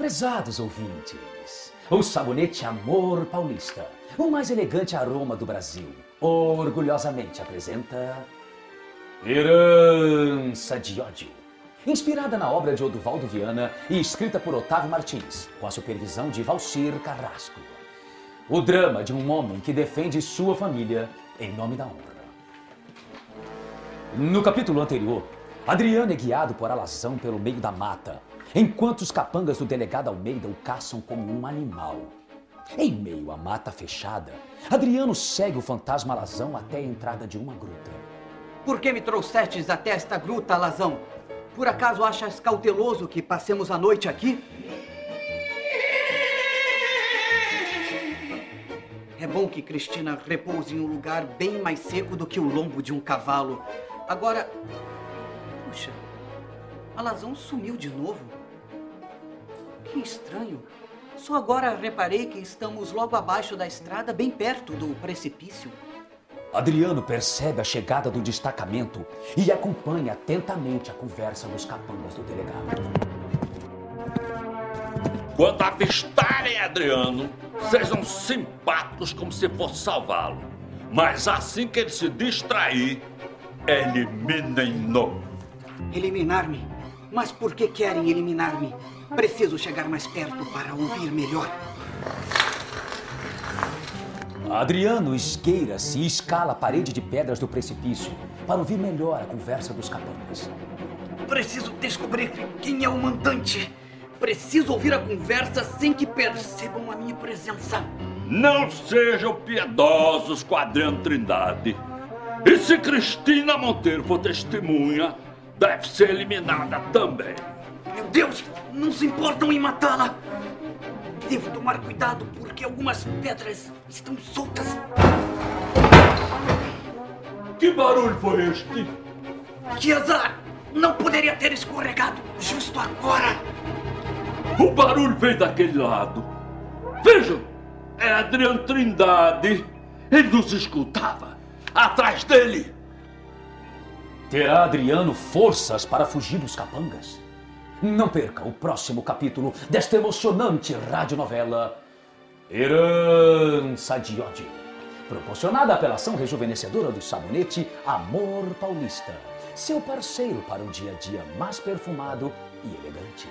Prezados ouvintes, o sabonete Amor Paulista, o mais elegante aroma do Brasil, orgulhosamente apresenta Herança de Ódio. Inspirada na obra de Oduvaldo Viana e escrita por Otávio Martins, com a supervisão de Valcir Carrasco. O drama de um homem que defende sua família em nome da honra. No capítulo anterior, Adriano é guiado por alazão pelo meio da mata, enquanto os capangas do delegado Almeida o caçam como um animal. Em meio à mata fechada, Adriano segue o fantasma alazão até a entrada de uma gruta. Por que me trouxestes até esta gruta, Alazão? Por acaso achas cauteloso que passemos a noite aqui? É bom que Cristina repouse em um lugar bem mais seco do que o lombo de um cavalo. Agora. Puxa, Alazão sumiu de novo. Que estranho. Só agora reparei que estamos logo abaixo da estrada, bem perto do precipício. Adriano percebe a chegada do destacamento e acompanha atentamente a conversa dos capangas do delegado. Quando avistarem Adriano, sejam simpáticos como se fosse salvá-lo. Mas assim que ele se distrair, eliminem-no. Eliminar-me? Mas por que querem eliminar-me? Preciso chegar mais perto para ouvir melhor. Adriano esqueira-se e escala a parede de pedras do precipício para ouvir melhor a conversa dos capangas. Preciso descobrir quem é o mandante. Preciso ouvir a conversa sem que percebam a minha presença. Não sejam piedosos com Adriano Trindade. E se Cristina Monteiro for testemunha, deve ser eliminada também. Meu Deus, não se importam em matá-la. Devo tomar cuidado porque algumas pedras estão soltas. Que barulho foi este? Que azar! Não poderia ter escorregado justo agora. O barulho veio daquele lado. Vejam, é Adriano Trindade. Ele nos escutava. Atrás dele. Terá Adriano forças para fugir dos capangas? Não perca o próximo capítulo desta emocionante radionovela Herança de Ódio, proporcionada pela ação rejuvenescedora do sabonete Amor Paulista, seu parceiro para um dia a dia mais perfumado e elegante.